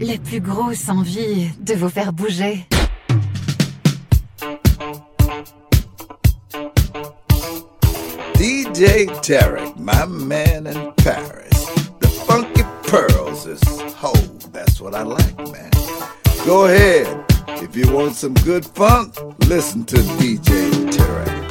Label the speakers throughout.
Speaker 1: les plus grosses envies de vous faire bouger.
Speaker 2: DJ Tarek, my man in Paris. The funky pearls is whole. That's what I like, man. Go ahead. If you want some good funk, listen to DJ Tarek.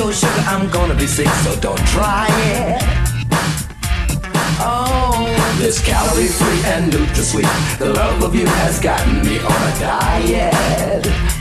Speaker 3: your
Speaker 4: sugar, I'm gonna be sick, so don't try it. Oh, this calorie free and NutraSweet. The love of you has gotten me on a diet.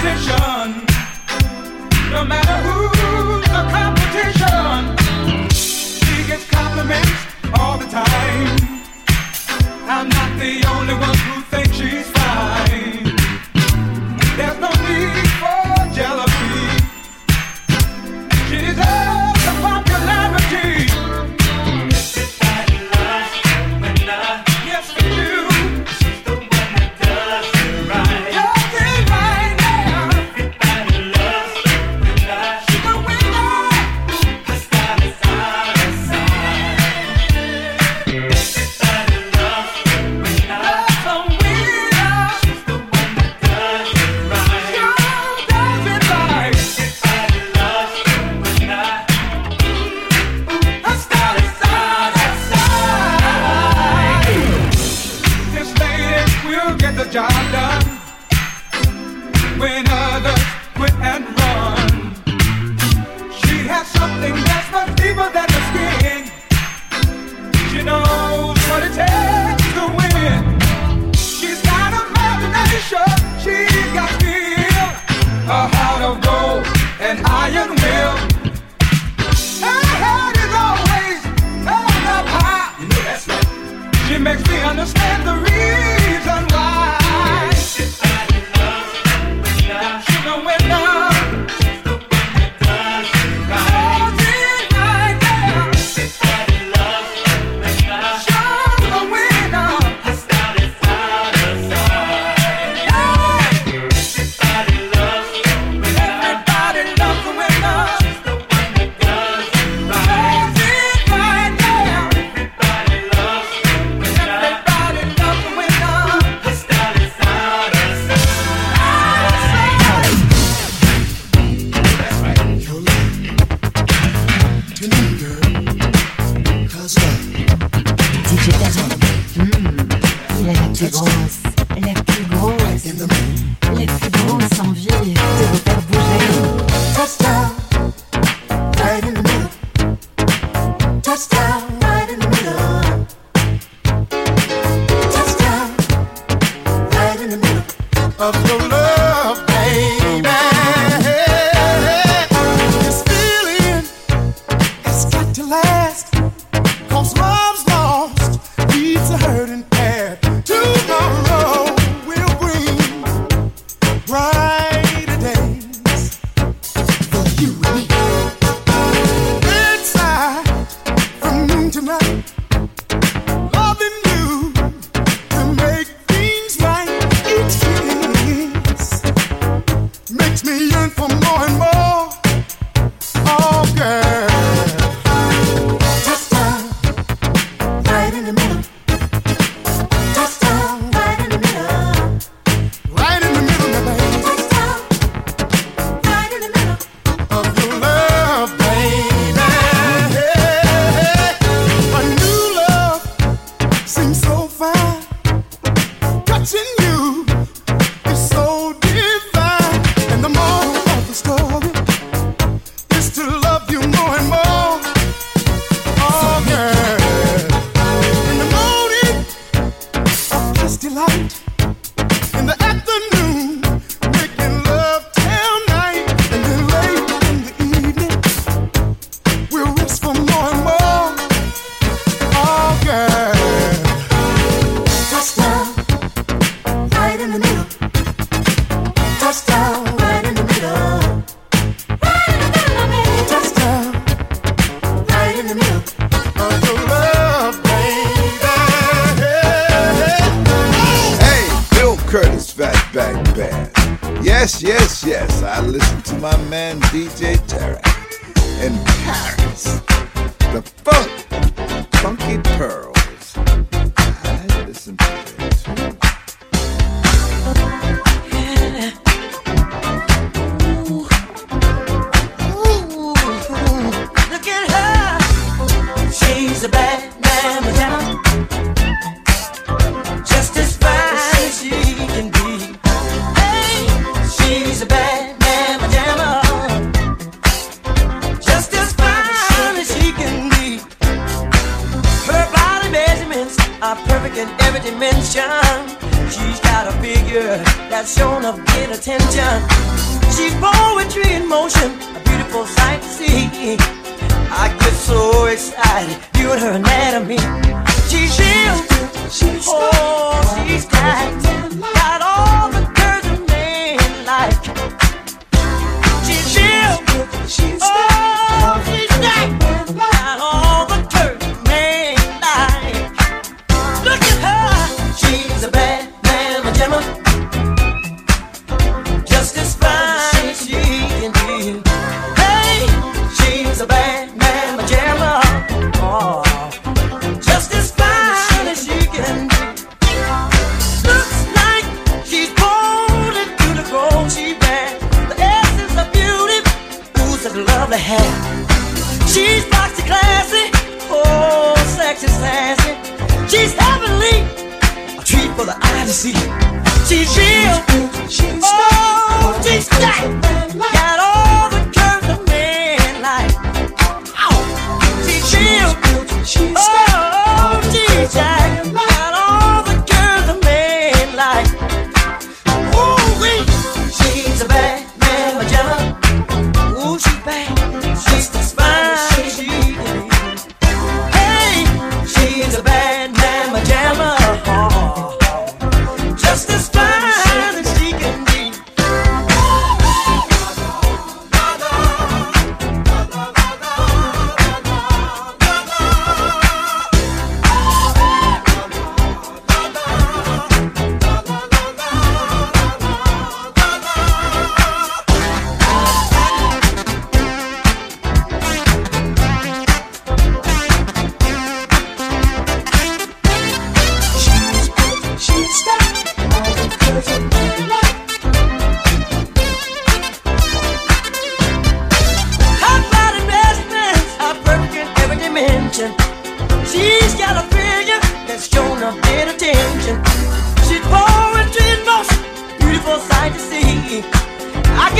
Speaker 2: position, no matter who's the
Speaker 5: competition, she gets compliments all the time. I'm not the only one who thinks she's fine.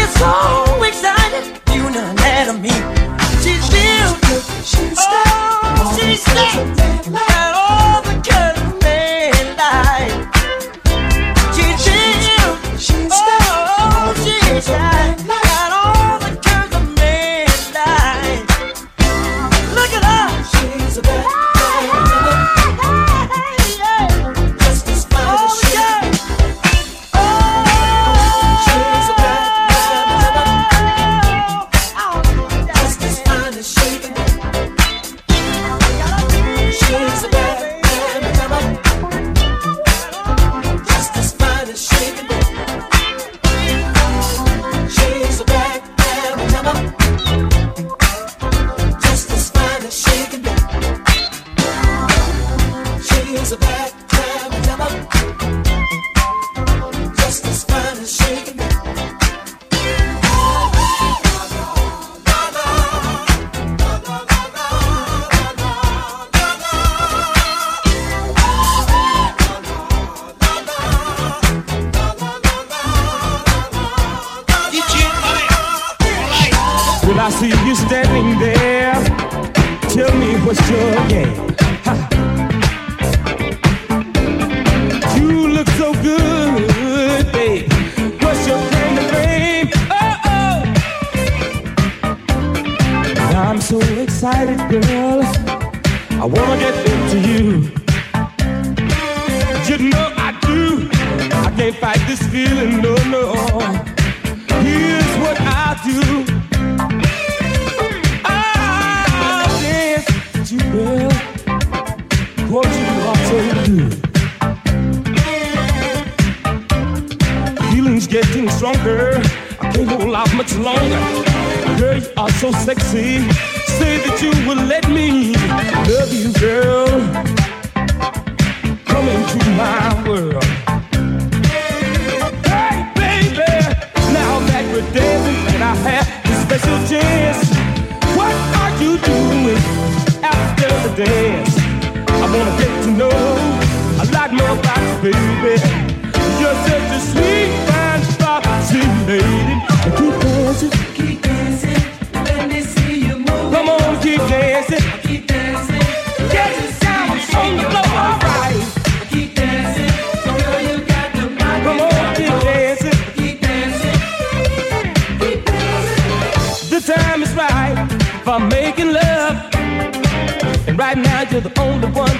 Speaker 5: get so excited, you know mad at me. She's beautiful, she's
Speaker 6: oh, she's longer. Girl, you are so sexy. Say that you will let me.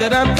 Speaker 6: that I'm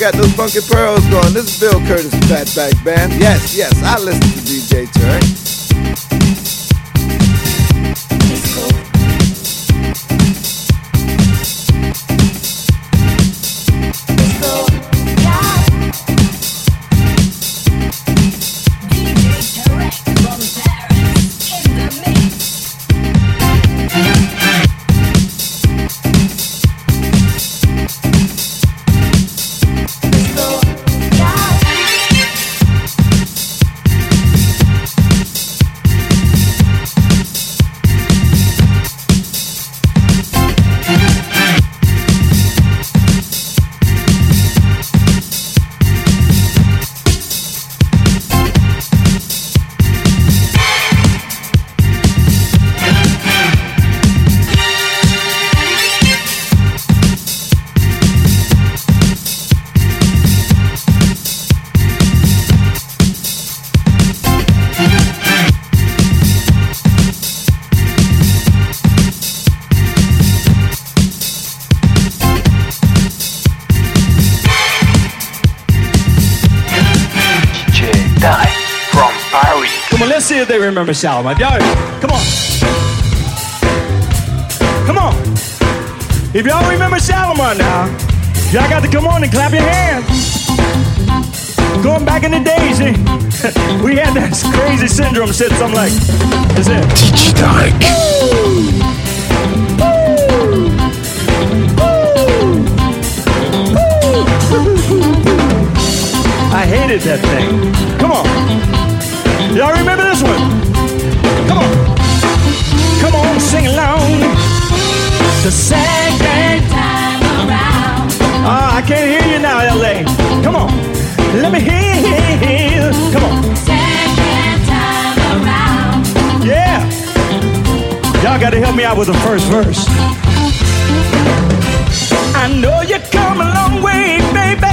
Speaker 2: Got those funky pearls going. This is Bill Curtis Fatback Band. Yes, yes, I listen to DJ Turk.
Speaker 7: Remember Shalamar. Y'all, come on. Come on. If y'all remember Shalamar now, y'all got to come on and clap your hands. Going back in the days, eh? we had that crazy syndrome said something like, is it?
Speaker 8: Tarek.
Speaker 7: I hated that thing. Come on. Y'all remember this one? Come on. Come on, sing along. The second time around. Oh, I can't hear you now, LA. Come on. Let me hear. Come on. Second time around. Yeah. Y'all got to help me out with the first verse. I know you come a long way, baby.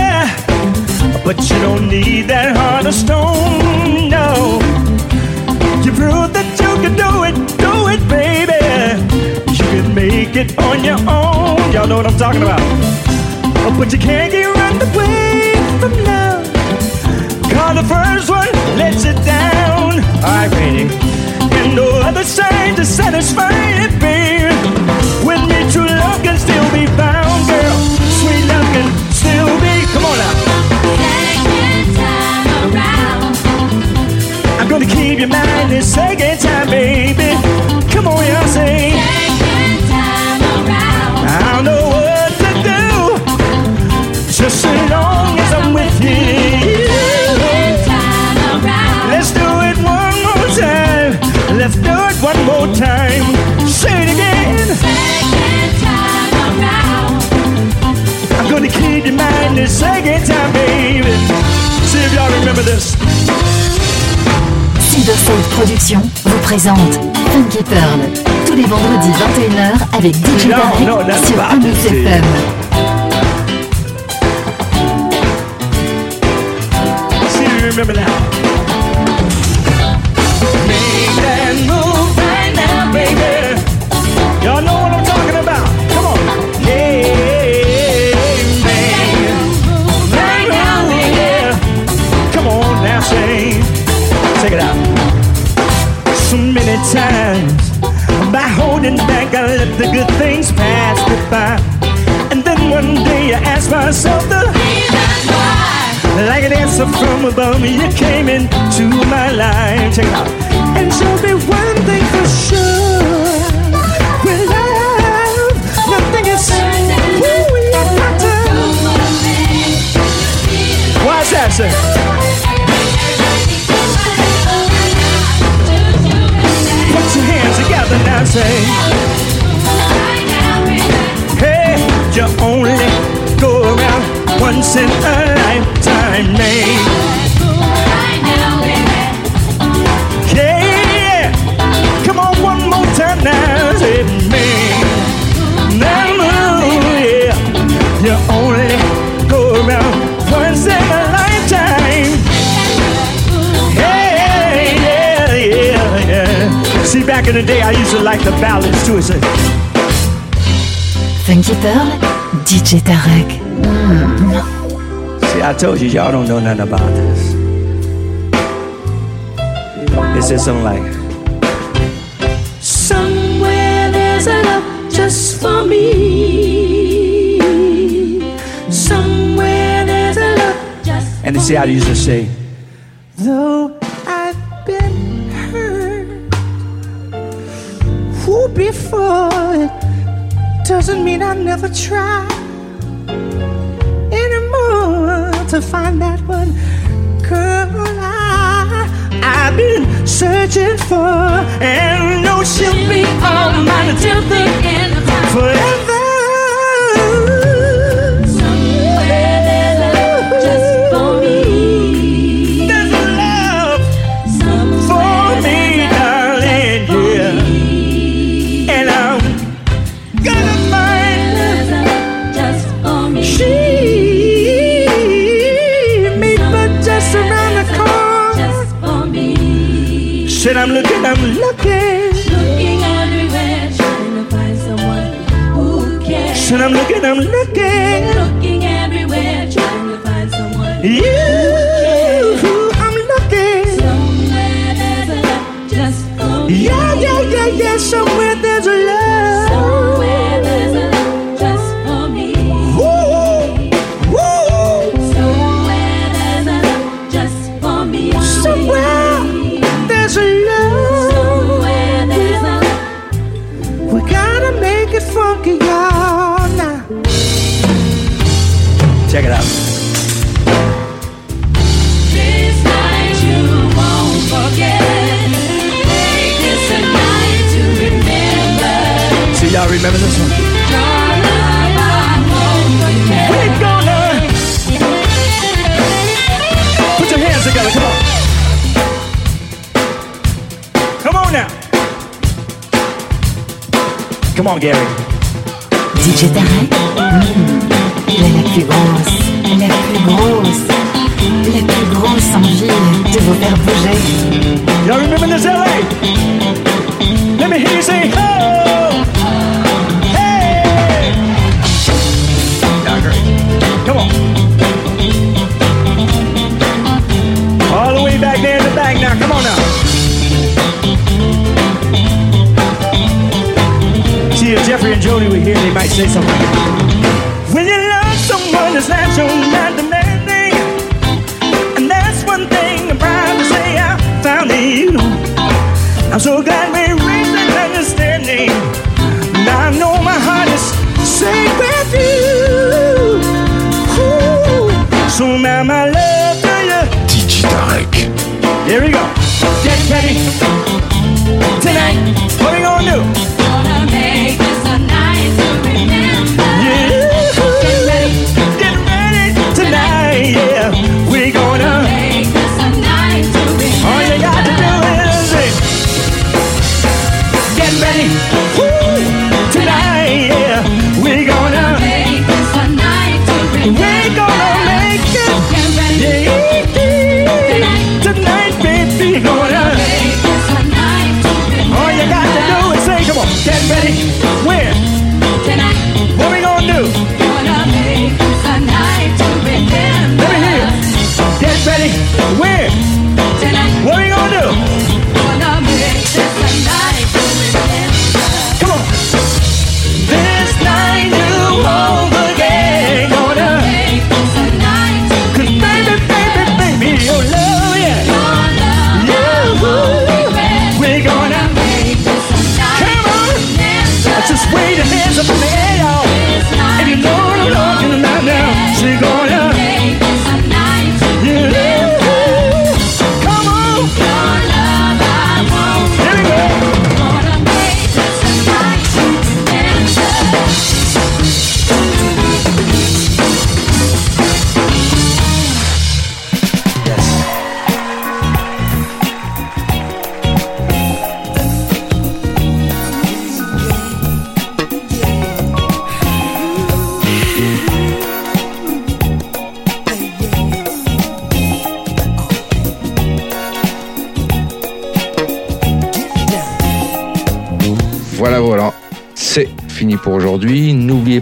Speaker 7: But you don't need that heart of stone, no. You prove that you can do it, do it, baby. You can make it on your own. Y'all know what I'm talking about. Oh, But you can't get run away from love. Cause the first one lets you down. Alright, Rainy. And no other side to satisfy it, baby. With me, true love can still be found, girl. Sweet love can still be. Come on now. Gonna keep your mind this second time, baby. Come on, y'all say. I don't know what to do. Just as long as I'm with you. Let's do it one more time. Let's do it one more time. Say it again. I'm gonna keep your mind this second time, baby. See if y'all remember this.
Speaker 1: Silverfold Productions vous présente Funky Pearl tous les vendredis 21h avec DJ Tarek sur. FM.
Speaker 7: See you remember now. Let the good things pass me by. And then one day I asked myself the reason why. like an answer from above me, you came into my life. Check it out. And show me one thing for sure. With nothing is who we are that, sir? Put your hands together now, say. Once in a lifetime, man. Yeah, come on one more time now, you only go around once in a lifetime. Yeah, yeah, yeah. See, back in the day, I used to like the ballads too. It's a,
Speaker 1: Funky Pearl, DJ Tarek. Hmm.
Speaker 7: I told you, y'all don't know nothing about this. It says something like,
Speaker 9: Somewhere there's a love just for me. Somewhere there's a love just for me.
Speaker 7: and you see how they used to say,
Speaker 9: Though I've been hurt who before, it doesn't mean I never try to find that one girl I, I've been searching for, and know she'll be all mine until the end of time. Forever. I'm
Speaker 7: looking, I'm looking.
Speaker 9: Looking everywhere, trying to find someone who cares.
Speaker 7: Said I'm looking, I'm looking.
Speaker 9: Remember
Speaker 7: this one?
Speaker 9: Your love I won't forget.
Speaker 7: We're gonna put your hands together. Come on. Come on now. Come on, Gary.
Speaker 1: DJ Tarek Hmm, Il la plus grosse, la plus grosse, la plus grosse envie de vous faire bouger.
Speaker 7: Y'all remember this LA? Let me hear you say, hey. All the way back there in the back now. Come on now. See, if Jeffrey and Jody were here, they might say something. When you love someone, it's natural, not demanding. And that's one thing I'm proud to say I found in you. I'm so glad we Ooh. My love to you.
Speaker 8: DJ Tarek.
Speaker 7: Here we go. Get ready. Tonight, what we gonna do? Get ready.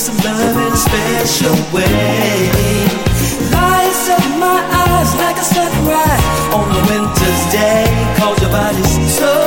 Speaker 5: some love in a special way. Lights up my eyes like a sunrise on a winter's day. Cause your body's so